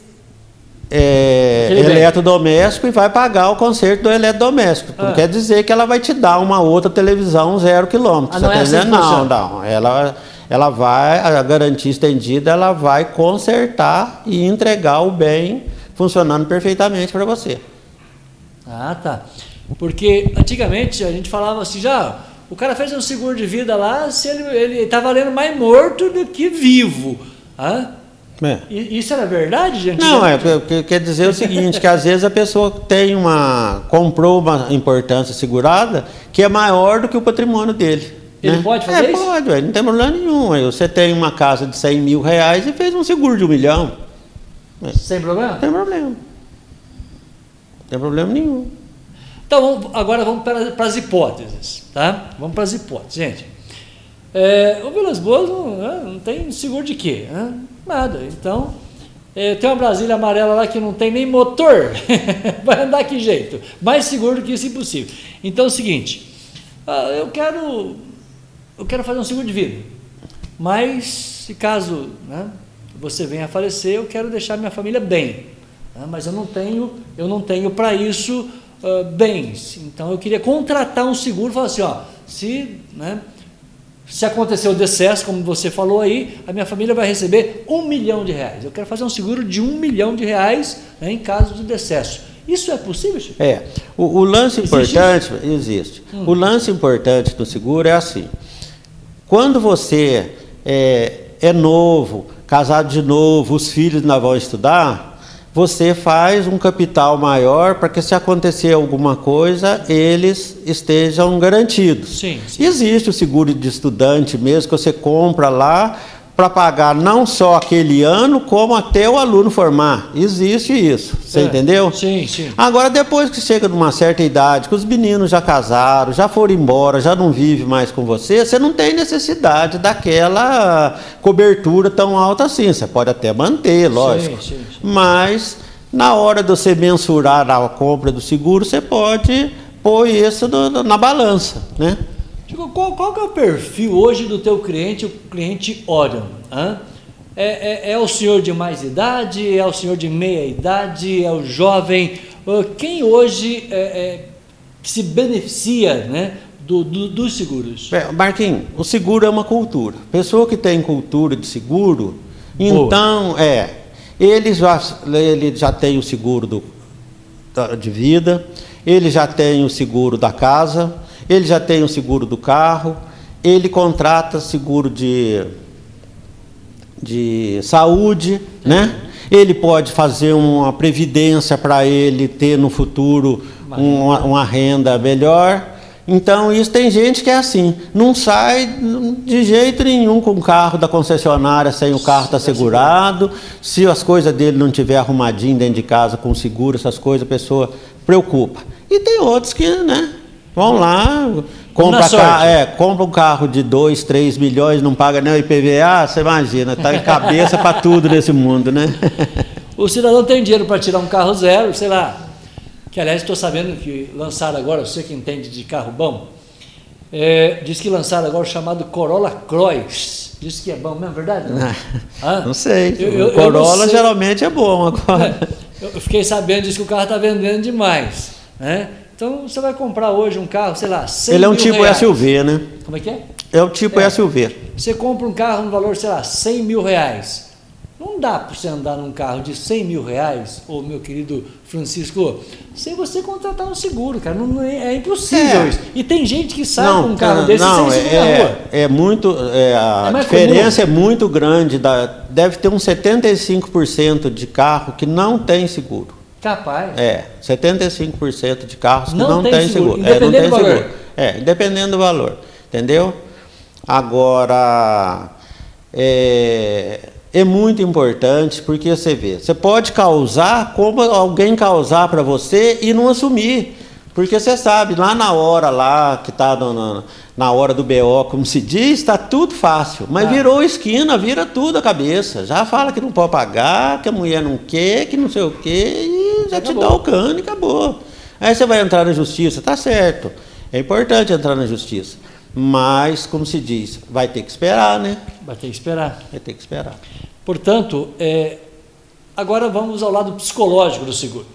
é, eletrodoméstico e vai pagar o conserto do eletrodoméstico. Não Ah. quer dizer que ela vai te dar uma outra televisão zero quilômetro. Ah, não é tá assim que entendendo? não, não. Ela, ela vai, a garantia estendida, ela vai consertar e entregar o bem funcionando perfeitamente para você. Ah, tá. Porque antigamente a gente falava assim, já, o cara fez um seguro de vida lá, se ele, ele tá valendo mais morto do que vivo. Hã? É. Isso era verdade, gente? Não, é porque quer dizer o seguinte, que às vezes a pessoa tem uma comprou uma importância segurada que é maior do que o patrimônio dele. Ele né? pode fazer é, isso? pode, ué, não tem problema nenhum. Você tem uma casa de 100 mil reais e fez um seguro de um milhão. Sem problema? Não tem problema. Não tem problema nenhum. Então, agora vamos para, para as hipóteses, tá? Vamos para as hipóteses, gente. É, o Vilas Boas não, né, não tem seguro de quê? né? Nada. Então, é, tem uma Brasília amarela lá que não tem nem motor. Vai andar que jeito? Mais seguro do que isso, impossível. Então, é o seguinte, ah, eu quero, eu quero fazer um seguro de vida, mas se caso né, você venha a falecer, eu quero deixar minha família bem. né, mas eu não tenho, eu não tenho para isso ah, bens. Então eu queria contratar um seguro, falar assim, ó, se, né, se acontecer o decesso, como você falou aí, a minha família vai receber um milhão de reais. Eu quero fazer um seguro de um milhão de reais né, em caso de decesso. Isso é possível, Chico? É. O, o lance Existe importante existe. O lance importante do seguro é assim. Quando você é, é novo, casado de novo, os filhos ainda vão estudar, você faz um capital maior para que se acontecer alguma coisa, eles estejam garantidos. Sim, sim. Existe o seguro de estudante mesmo, que você compra lá para pagar não só aquele ano, como até o aluno formar. Existe isso, você É, entendeu? Sim, sim. Agora, depois que chega numa certa idade, que os meninos já casaram, já foram embora, já não vive mais com você, você não tem necessidade daquela cobertura tão alta assim. Você pode até manter, lógico. sim, sim. Mas, na hora de você mensurar a compra do seguro, você pode pôr isso na balança, né? Chico, qual, qual que é o perfil hoje do teu cliente, o cliente Orion? hã? É, é- é o senhor de mais idade? É o senhor de meia idade? É o jovem? Quem hoje é, é, se beneficia né, do, do- dos seguros? É, Marquinhos, o seguro é uma cultura. Pessoa que tem cultura de seguro, Boa. então, é, ele já, ele já tem o seguro do, da- de vida, ele já tem o seguro da casa, ele já tem o seguro do carro, ele contrata seguro de, de saúde, né? Ele pode fazer uma previdência para ele ter no futuro uma, uma renda melhor. Então, isso tem gente que é assim, não sai de jeito nenhum com o carro da concessionária sem o carro estar segurado. Se as coisas dele não tiver arrumadinho dentro de casa com seguro, essas coisas, a pessoa preocupa. E tem outros que, né? Vão lá, compra, Na sorte. ca- é, compra um carro de 2, 3 milhões, não paga nem o IPVA, você imagina, tá em cabeça para tudo nesse mundo, né? O cidadão tem dinheiro para tirar um carro zero, sei lá. Que aliás estou sabendo que lançaram agora, você que entende de carro bom, é, diz que lançaram agora o chamado Corolla Cross. Diz que é bom mesmo, verdade? Não, Hã? Não sei. Eu- eu- eu Corolla não sei. geralmente é bom agora. É, eu eu fiquei sabendo disso que o carro está vendendo demais. Né? Então você vai comprar hoje um carro, sei lá, 100 Ele é um tipo reais. SUV, né? Como é que é? É o tipo É. SUV. Você compra um carro no valor, sei lá, 100 mil reais. Não dá para você andar num carro de 100 mil reais, ô meu querido Francisco, sem você contratar um seguro, cara. Não, não é, é impossível É. isso. E tem gente que sai com um carro cara, desse não, sem seguro na é, rua. é muito. é, a É diferença é muito grande. Da, deve ter uns 75% de carro que não tem seguro. Capaz. É, 75% de carros que Não tem tem seguro, seguro. É, não tem do valor. seguro. É, dependendo do valor. Entendeu? Agora, é, é muito importante porque você vê, você pode causar como alguém causar para você e não assumir. Porque você sabe, lá na hora lá, que está na, na hora do BO, como se diz, está tudo fácil. Mas Tá. virou esquina, vira tudo a cabeça. Já fala que não pode pagar, que a mulher não quer, que não sei o quê, já te dá o cano e acabou. Aí você vai entrar na justiça, tá certo. É importante entrar na justiça. Mas, como se diz, vai ter que esperar, né? Vai ter que esperar. Vai ter que esperar. Portanto, é, agora vamos ao lado psicológico do seguro.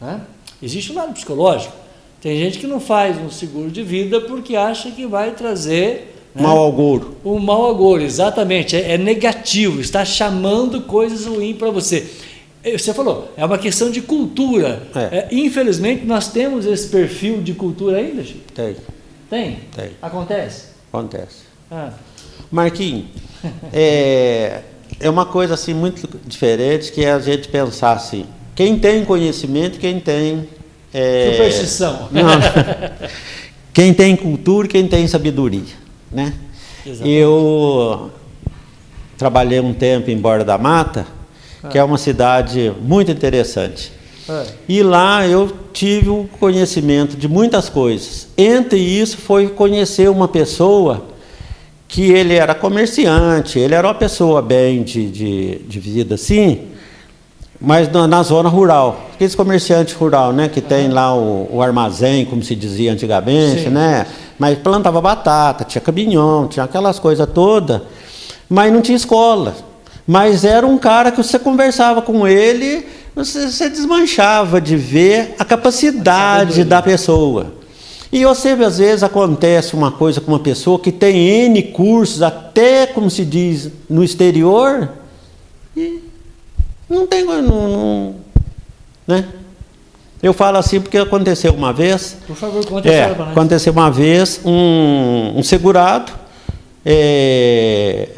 né? Existe um lado psicológico. Tem gente que não faz um seguro de vida porque acha que vai trazer né, Mal auguro. um mau agouro. Exatamente, é, é negativo, está chamando coisas ruins para você. É, Você falou, é uma questão de cultura. É. É, infelizmente, nós temos esse perfil de cultura ainda, Chico? Tem, Tem? Tem. Acontece? acontece. Ah, Marquinhos, é, é uma coisa assim muito diferente que é a gente pensar assim, quem tem conhecimento, quem tem é, Superstição. Não. quem tem cultura, quem tem sabedoria, né? Exatamente. Eu trabalhei um tempo em Borda da Mata, que é uma cidade muito interessante. é. E lá eu tive o conhecimento de muitas coisas. Entre isso foi conhecer uma pessoa que ele era comerciante, ele era uma pessoa bem de, de, de vida assim, mas na, na zona rural. Aqueles comerciantes rural, né? Que tem lá o, o armazém, como se dizia antigamente, Sim. né? Mas plantava batata, tinha caminhão, tinha aquelas coisas todas, mas não tinha escola. Mas era um cara que você conversava com ele, você, você desmanchava de ver a capacidade Sabedoria. da pessoa. E você, às vezes, acontece uma coisa com uma pessoa que tem N cursos, até, como se diz, no exterior, e não tem. Não, não- né? Eu falo assim porque aconteceu uma vez. Por favor, conte É, aconteceu uma vez um, um segurado é,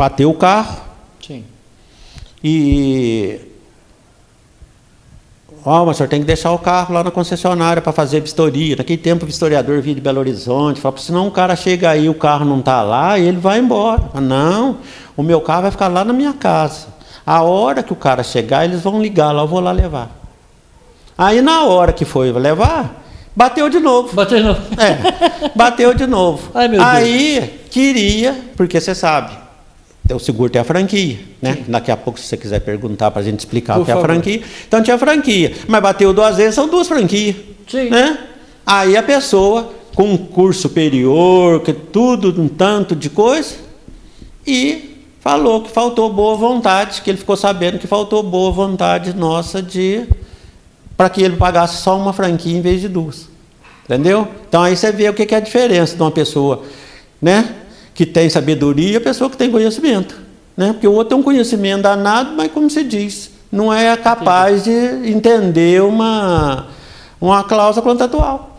bateu o carro Sim. e. Ó, mas o senhor tem que deixar o carro lá na concessionária para fazer vistoria. Naquele tempo o vistoriador vinha de Belo Horizonte, falava, senão o cara chega aí, o carro não está lá e ele vai embora. Fala, não, o meu carro vai ficar lá na minha casa. A hora que o cara chegar, eles vão ligar lá, eu vou lá levar. Aí na hora que foi levar, bateu de novo. Bateu de novo. É, bateu de novo. Ai, meu Deus. Aí queria, porque você sabe, o seguro tem a franquia, né? Daqui a pouco, se você quiser perguntar para a gente explicar Por o que é a favor. franquia. Então tinha franquia, mas bateu duas vezes, são duas franquias. Sim. Né? Aí a pessoa, com um curso superior, que tudo, um tanto de coisa, e falou que faltou boa vontade, que ele ficou sabendo que faltou boa vontade nossa de para que ele pagasse só uma franquia em vez de duas. Entendeu? Então aí você vê o que é a diferença de uma pessoa, né, que tem sabedoria e a pessoa que tem conhecimento, né? Porque o outro tem um conhecimento danado, mas como se diz, não é capaz de entender uma uma cláusula contratual.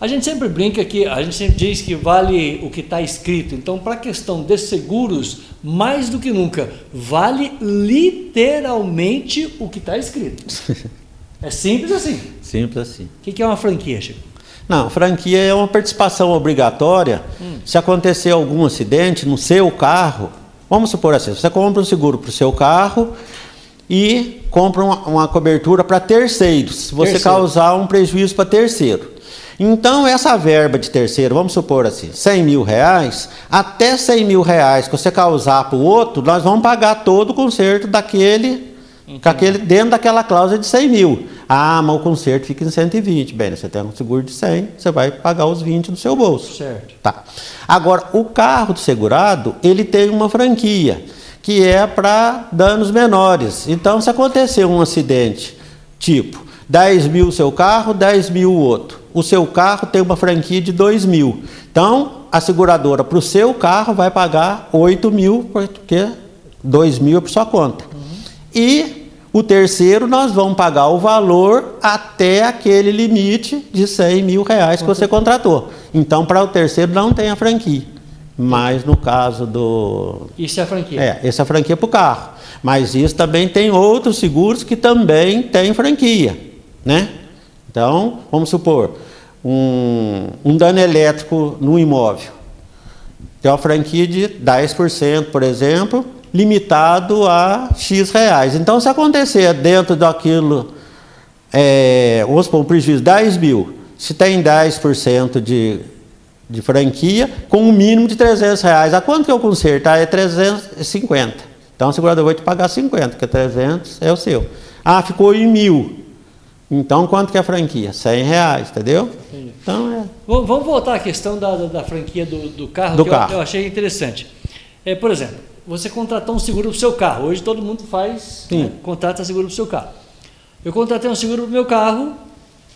A gente sempre brinca que, a gente sempre diz que vale o que está escrito. Então, para a questão de seguros, mais do que nunca, vale literalmente o que está escrito. É simples assim. Simples assim. O que que é uma franquia, Chico? Não, franquia é uma participação obrigatória. Se acontecer algum acidente no seu carro, vamos supor assim, você compra um seguro para o seu carro e compra uma, uma cobertura para terceiros, se você Terceiro. causar um prejuízo para terceiro. Então, essa verba de terceiro, vamos supor assim, 100 mil reais, até 100 mil reais que você causar para o outro, nós vamos pagar todo o conserto daquele, com aquele, dentro daquela cláusula de 100 mil. Ah, mas o conserto fica em 120. Bem, você tem um seguro de 100, você vai pagar os 20 do seu bolso. Certo. Tá. Agora, o carro do segurado, ele tem uma franquia, que é para danos menores. Então, se acontecer um acidente, tipo, 10 mil o seu carro, 10 mil o outro. O seu carro tem uma franquia de 2 mil. Então, a seguradora para o seu carro vai pagar 8 mil, porque 2 mil é por sua conta. E o terceiro, nós vamos pagar o valor até aquele limite de 100 mil reais que você contratou. Então, para o terceiro, não tem a franquia. Mas no caso do. Isso é a franquia. É, essa é a franquia para o carro. Mas isso também tem outros seguros que também têm franquia. Né? Então, vamos supor, um, um dano elétrico no imóvel. Tem uma franquia de 10%, por exemplo, limitado a X reais. Então, se acontecer dentro daquilo, é, vamos supor, um prejuízo de 10 mil, se tem 10% de, de franquia, com um mínimo de 300 reais. A quanto que eu conserto? Ah, é 350. Então, o segurador vai te pagar 50, porque 300 é o seu. Ah, ficou em mil. Então, quanto que é a franquia? 100 reais, entendeu? Entendi. Então, é... Vamos voltar à questão da, da, da franquia do, do carro, Do que eu- carro. Eu, achei interessante. É, por exemplo, você contratou um seguro para o seu carro. Hoje todo mundo faz, né, contrata seguro para o seu carro. Eu contratei um seguro para o meu carro,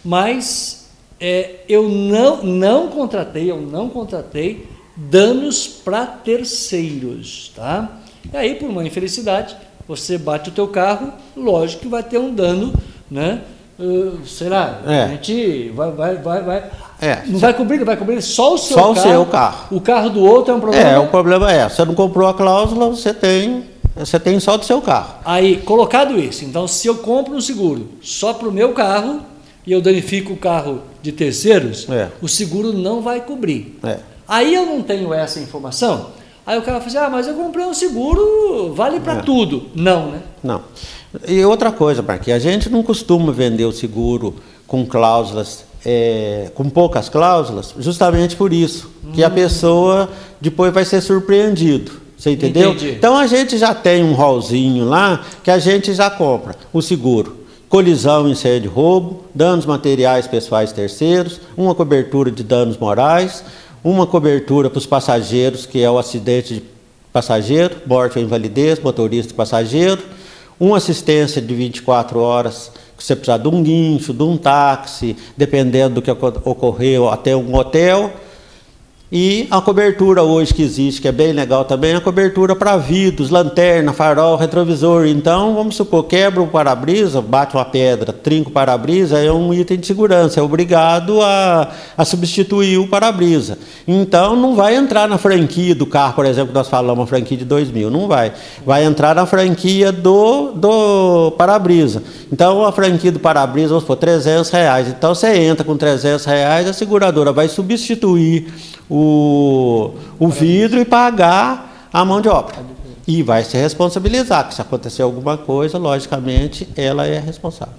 mas é, eu não, não contratei, eu não contratei danos para terceiros, tá? E aí, por uma infelicidade, você bate o teu carro, lógico que vai ter um dano, né? Uh, sei lá, É. a gente vai, vai, vai, vai É. não vai cobrir, vai cobrir só o seu Só o carro. seu carro. O carro do outro é um problema. É, o problema é, você não comprou a cláusula, você tem, você tem só do seu carro. Aí, colocado isso, então se eu compro um seguro só para o meu carro e eu danifico o carro de terceiros, É. o seguro não vai cobrir. É. Aí eu não tenho essa informação. Aí o cara fala assim: ah, mas eu comprei um seguro, vale para É. tudo. Não, né? Não. E outra coisa, Marquinhos, a gente não costuma vender o seguro com cláusulas, é, com poucas cláusulas, justamente por isso, que a pessoa depois vai ser surpreendido. Você entendeu? Entendi. Então a gente já tem um rolzinho lá que a gente já compra o seguro. Colisão, incêndio, roubo, danos materiais pessoais terceiros, uma cobertura de danos morais, uma cobertura para os passageiros, que é o acidente de passageiro, morte ou invalidez, motorista e passageiro, uma assistência de 24 horas, você precisar de um guincho, de um táxi, dependendo do que oco- ocorreu, até um hotel. E a cobertura hoje que existe, que é bem legal também, é a cobertura para vidros, lanterna, farol, retrovisor. Então, vamos supor, quebra o para-brisa, bate uma pedra, trinca o para-brisa, é um item de segurança, é obrigado a, a substituir o para-brisa. Então, não vai entrar na franquia do carro, por exemplo, que nós falamos, uma franquia de 2 mil, não vai. Vai entrar na franquia do, do para-brisa. Então, a franquia do para-brisa, vamos supor, 300 reais. Então, você entra com 300 reais, a seguradora vai substituir o, o vidro e pagar a mão de obra. E vai se responsabilizar, que se acontecer alguma coisa, logicamente, ela é responsável.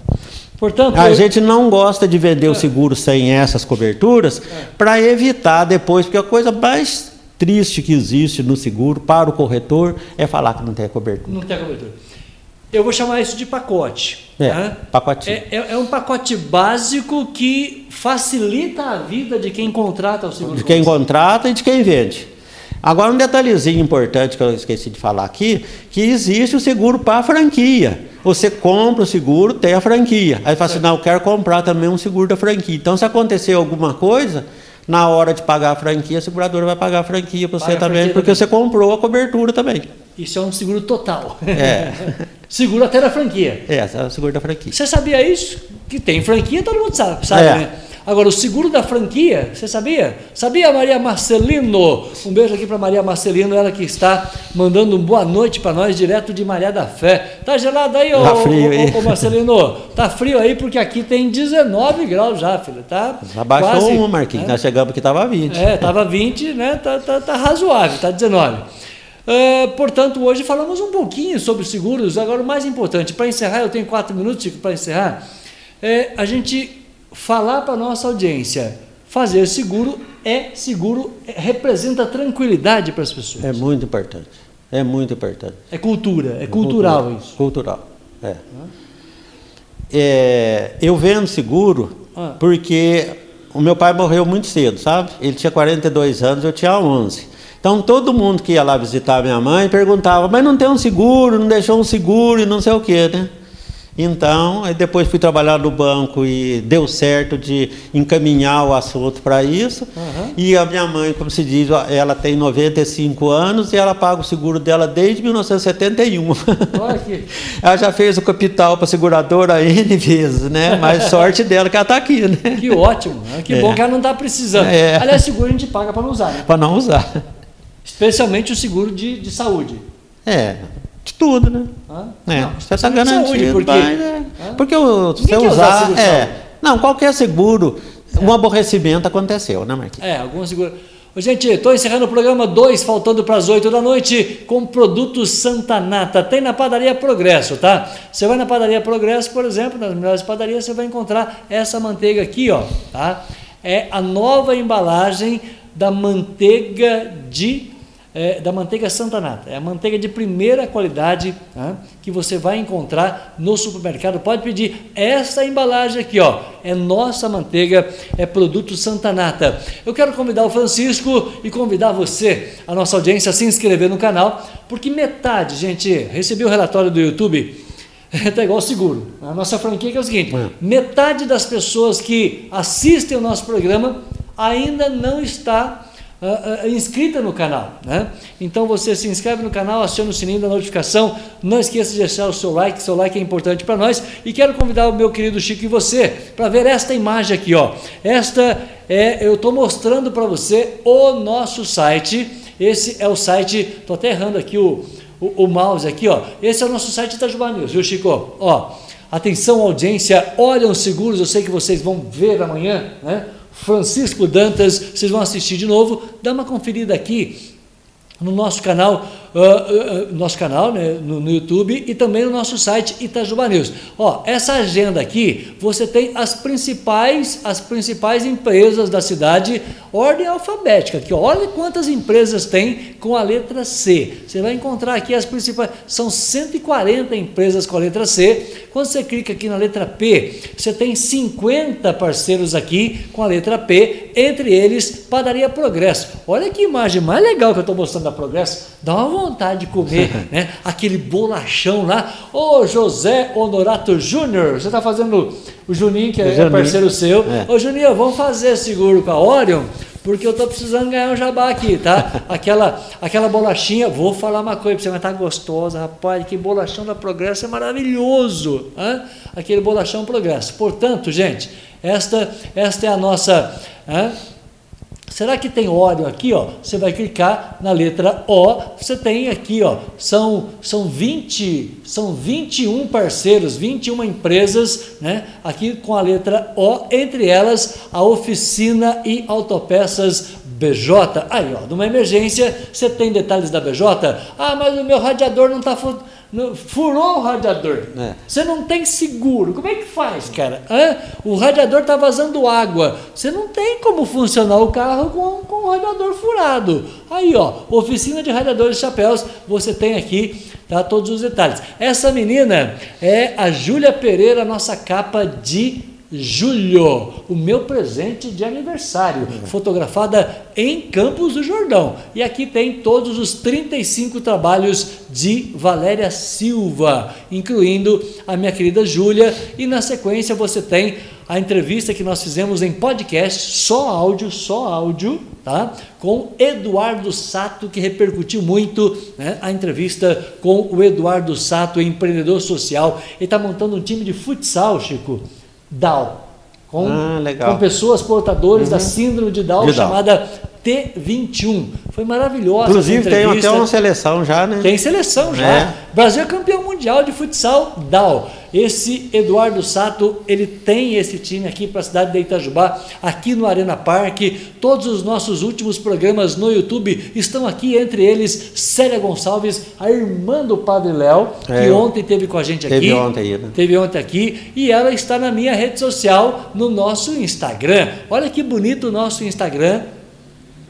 Portanto, A eu- gente não gosta de vender o seguro sem essas coberturas para evitar depois, porque a coisa mais triste que existe no seguro para o corretor é falar que não tem cobertura. não tem cobertura. Eu vou chamar isso de pacote. É, pacotinho. É, é- é um pacote básico que facilita a vida de quem contrata o seguro. De quem contrata e de quem vende. Agora, um detalhezinho importante que eu esqueci de falar aqui, que existe o seguro para franquia. Você compra o seguro, tem a franquia. Aí fala assim, não, eu quero comprar também um seguro da franquia. Então, se acontecer alguma coisa, na hora de pagar a franquia, a seguradora vai pagar a franquia para você Paga também, porque também. você comprou a cobertura também. Isso é um seguro total. É. seguro até da franquia. É, é o seguro da franquia. Você sabia isso? Que tem franquia, todo mundo sabe, sabe É. né? Agora, o seguro da franquia, você sabia? Sabia, Maria Marcelino? Um beijo aqui para Maria Marcelino, ela que está mandando um boa noite para nós, direto de Maria da Fé. Tá gelado aí, ô, Tá frio ô, aí. ô, ô, Marcelino? Tá frio aí, porque aqui tem 19 graus já, filho, tá? Abaixou quase- uma, Marquinhos. né? Nós chegamos que estava 20. É, tava 20, né? Tá, tá, tá razoável, tá 19. Uh, portanto, hoje falamos um pouquinho sobre seguros. Agora, o mais importante, para encerrar, eu tenho quatro minutos para encerrar, é a gente falar para a nossa audiência: fazer seguro é seguro, é, representa tranquilidade para as pessoas. É muito importante. É muito importante. É cultura, é cultural cultura, isso. Cultural, é. é. Eu vendo seguro ah. porque o meu pai morreu muito cedo, sabe? Ele tinha 42 anos, eu tinha 11. Então todo mundo que ia lá visitar minha mãe perguntava, mas não tem um seguro, não deixou um seguro e não sei o quê, né? Então, depois fui trabalhar no banco e deu certo de encaminhar o assunto para isso. Uhum. E a minha mãe, como se diz, ela tem 95 anos e ela paga o seguro dela desde 1971. Olha ela já fez o capital para a seguradora N vezes, né? Mas sorte dela que ela está aqui, né? Que ótimo, né? que é. bom que ela não está precisando. É. Aliás, seguro a gente paga para não usar, né? Para não usar. Especialmente o seguro de, de saúde. É, de tudo, né? Ah? É, não, você está garantido. Saúde, porque, mas, é, porque o, você usar. usar é, não, qualquer seguro, é. um aborrecimento aconteceu, né, Marquinhos? É, algum seguro. Gente, estou encerrando o programa 2, faltando para as 8 da noite, com produtos Santa Nata. Tem na Padaria Progresso, tá? Você vai na Padaria Progresso, por exemplo, nas melhores padarias, você vai encontrar essa manteiga aqui, ó, tá? É a nova embalagem da manteiga de é, da manteiga Santa Nata. É a manteiga de primeira qualidade tá? que você vai encontrar no supermercado. Pode pedir essa embalagem aqui, ó. É nossa manteiga, é produto Santa Nata. Eu quero convidar o Francisco e convidar você, a nossa audiência, a se inscrever no canal, porque metade, gente, recebi o relatório do YouTube. Está igual seguro. A nossa franquia é o seguinte: é. metade das pessoas que assistem o nosso programa ainda não está uh, uh, inscrita no canal. Né? Então você se inscreve no canal, aciona o sininho da notificação, não esqueça de deixar o seu like, seu like é importante para nós. E quero convidar o meu querido Chico e você para ver esta imagem aqui. Ó. Esta é, eu estou mostrando para você o nosso site. Esse é o site, estou até errando aqui o, o, o, mouse aqui, ó. Esse é o nosso site Itajubá News, viu Chico? Ó, atenção audiência, olham seguros, eu sei que vocês vão ver amanhã, né? Francisco Dantas, vocês vão assistir de novo, dá uma conferida aqui no nosso canal, uh, uh, nosso canal né, no, no, YouTube e também no nosso site Itajuba News. Ó, essa agenda aqui, você tem as principais, as principais empresas da cidade, ordem alfabética. Ó, olha quantas empresas tem com a letra C. Você vai encontrar aqui as principais, são 140 empresas com a letra C. Quando você clica aqui na letra P, você tem 50 parceiros aqui com a letra P, entre eles Padaria Progresso. Olha que imagem mais legal que eu estou mostrando da Progresso, dá uma vontade de comer né? aquele bolachão lá. Ô José Honorato Júnior, você está fazendo o Juninho, que é, parceiro seu. É. Ô Juninho, vamos fazer seguro com a Orion? porque eu estou precisando ganhar um jabá aqui, tá? Aquela, aquela bolachinha, vou falar uma coisa para você, mas tá gostosa, rapaz, que bolachão da Progresso é maravilhoso, hein? aquele bolachão Progresso. Portanto, gente, esta, esta é a nossa... Hein? Será que tem óleo aqui, ó? Você vai clicar na letra O, você tem aqui, ó, são são 20, são 21 parceiros, 21 empresas, né? Aqui com a letra O, entre elas a Oficina e Autopeças BJ. Aí, ó, numa emergência, você tem detalhes da BJ? Ah, mas o meu radiador não está furou o radiador. É. Você não tem seguro. Como é que faz, cara? Hã? O radiador está vazando água. Você não tem como funcionar o carro com, com o radiador furado. Aí, ó, oficina de radiadores chapéus, você tem aqui tá, todos os detalhes. Essa menina é a Júlia Pereira, nossa capa de julho, o meu presente de aniversário, fotografada em Campos do Jordão. E aqui tem todos os 35 trabalhos de Valéria Silva, incluindo a minha querida Júlia, e na sequência você tem a entrevista que nós fizemos em podcast, só áudio, só áudio, tá? Com Eduardo Sato, que repercutiu muito, né? A entrevista com o Eduardo Sato, empreendedor social. Ele está montando um time de futsal, Chico Down. Com, ah, com pessoas portadoras uhum. da síndrome de Down, de chamada T21. Foi maravilhosa. Inclusive tem até uma seleção já, né? Tem seleção já. É. Brasil é campeão mundial de futsal Down. Esse Eduardo Sato, ele tem esse time aqui para a cidade de Itajubá, aqui no Arena Parque. Todos os nossos últimos programas no YouTube estão aqui, entre eles Célia Gonçalves, a irmã do Padre Léo, É, que eu- ontem teve com a gente Teve aqui. ontem aí, né? Teve ontem aqui e ela está na minha rede social, no nosso Instagram. Olha que bonito o nosso Instagram.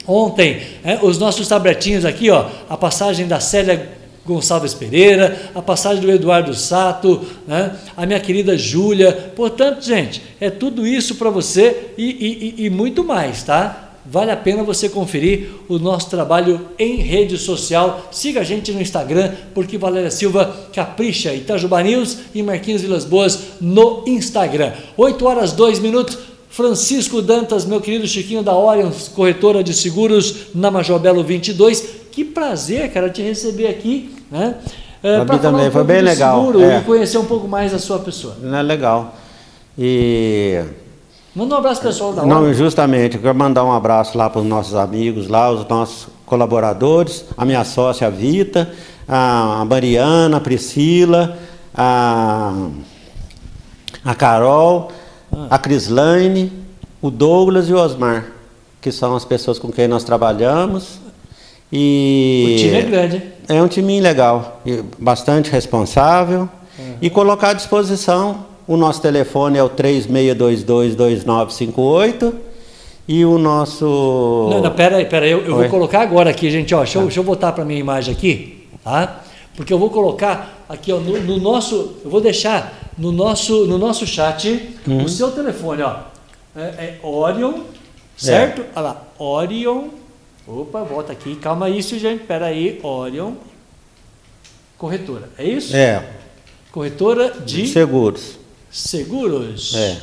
Ontem, é, os nossos tabletinhos aqui, ó, a passagem da Célia Gonçalves Pereira, a passagem do Eduardo Sato, né, a minha querida Júlia. Portanto, gente, é tudo isso para você e, e- e- muito mais, tá? Vale a pena você conferir o nosso trabalho em rede social. Siga a gente no Instagram, porque Valéria Silva capricha Itajuba News e Marquinhos Vilas Boas no Instagram. 8 horas 2 minutos. Francisco Dantas, meu querido Chiquinho da Orion, corretora de seguros na Major Belo 22. Que prazer, cara, te receber aqui, né? Mim Para falar também, um foi bem legal, seguro é. e conhecer um pouco mais a sua pessoa. Não é legal. E Manda um abraço pessoal da não, Orion. justamente, eu quero mandar um abraço lá para os nossos amigos, lá, os nossos colaboradores, a minha sócia Vita, a Mariana, a Priscila, a, a Carol, Ah. a Crislaine, o Douglas e o Osmar, que são as pessoas com quem nós trabalhamos. E O time é grande, é um time legal, bastante responsável. E colocar à disposição, o nosso telefone é o 36222958 e o nosso... Não, não, pera aí, pera aí, eu, eu vou colocar agora aqui, gente, ó, deixa eu, deixa eu voltar para minha imagem aqui, tá? Porque eu vou colocar aqui, ó, no, no nosso, eu vou deixar no nosso, no nosso chat Uhum. o seu telefone, ó, é, é Orion, certo? É. Olha lá, Orion, opa, volta aqui, calma isso, gente, pera aí, Orion, corretora, é isso? É, Corretora de seguros. seguros. É.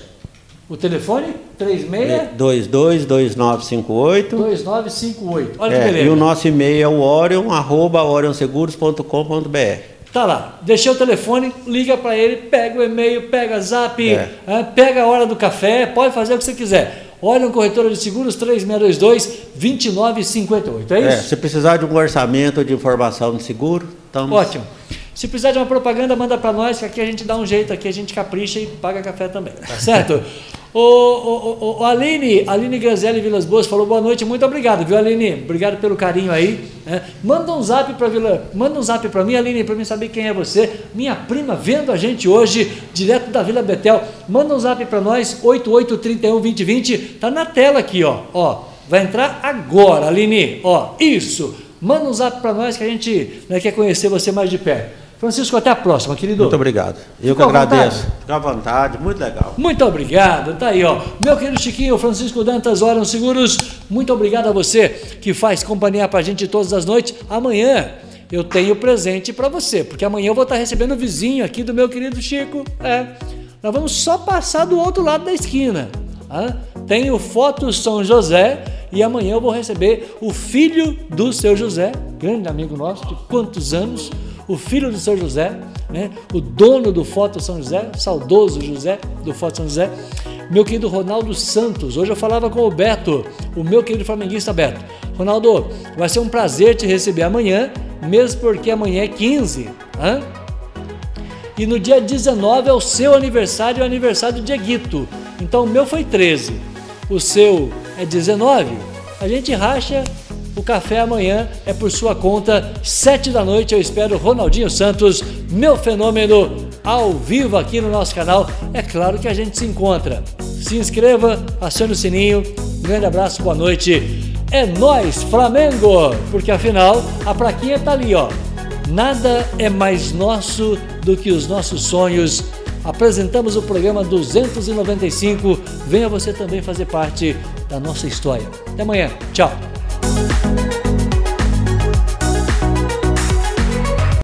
O telefone? 36 222958. 2958. Olha que É, beleza. e o nosso e-mail é o orion, arroba orionseguros.com.br. Tá lá, deixei o telefone, liga para ele, pega o e-mail, pega zap, É. pega a hora do café, pode fazer o que você quiser. Olha um corretora de seguros 3622-2958, é É, isso? se precisar de um orçamento de informação de seguro, estamos... Ótimo. Se precisar de uma propaganda, manda para nós, que aqui a gente dá um jeito, aqui a gente capricha e paga café também, tá certo? Ô, ô, ô, ô, Aline, Aline Grazelli Vilas Boas falou boa noite, muito obrigado, viu Aline? Obrigado pelo carinho aí. né? Manda um zap para Vila, manda um zap para mim, Aline, para mim saber quem é você. Minha prima vendo a gente hoje, direto da Vila Betel. Manda um zap para nós, 88312020, tá na tela aqui, ó. Ó, vai entrar agora, Aline. Ó, isso. Manda um zap para nós que a gente né, quer conhecer você mais de perto. Francisco, até a próxima, querido. Muito obrigado. Eu que Ficou à agradeço. vontade? Fica à vontade, muito legal. Muito obrigado, tá aí, ó. Meu querido Chiquinho, Francisco Dantas, Orion Seguros, muito obrigado a você que faz companhia pra gente todas as noites. Amanhã eu tenho presente para você, porque amanhã eu vou estar recebendo o vizinho aqui do meu querido Chico. É, nós vamos só passar do outro lado da esquina. tá? Tem o Foto São José e amanhã eu vou receber o filho do seu José, grande amigo nosso, de quantos anos? O filho do São José, né? o dono do Foto São José, saudoso José do Foto São José, meu querido Ronaldo Santos. Hoje eu falava com o Beto, o meu querido flamenguista Beto. Ronaldo, vai ser um prazer te receber amanhã, mesmo porque amanhã é 15. Hã? E no dia 19 é o seu aniversário e o aniversário do Dieguito. Então o meu foi 13, o seu é 19. A gente racha o café amanhã é por sua conta, sete da noite. Eu espero Ronaldinho Santos, meu fenômeno, ao vivo aqui no nosso canal. É claro que a gente se encontra. Se inscreva, acione o sininho. Grande abraço, boa noite. É nós, Flamengo, porque afinal a plaquinha tá ali, ó. Nada é mais nosso do que os nossos sonhos. Apresentamos o programa 295. Venha você também fazer parte da nossa história. Até amanhã. Tchau.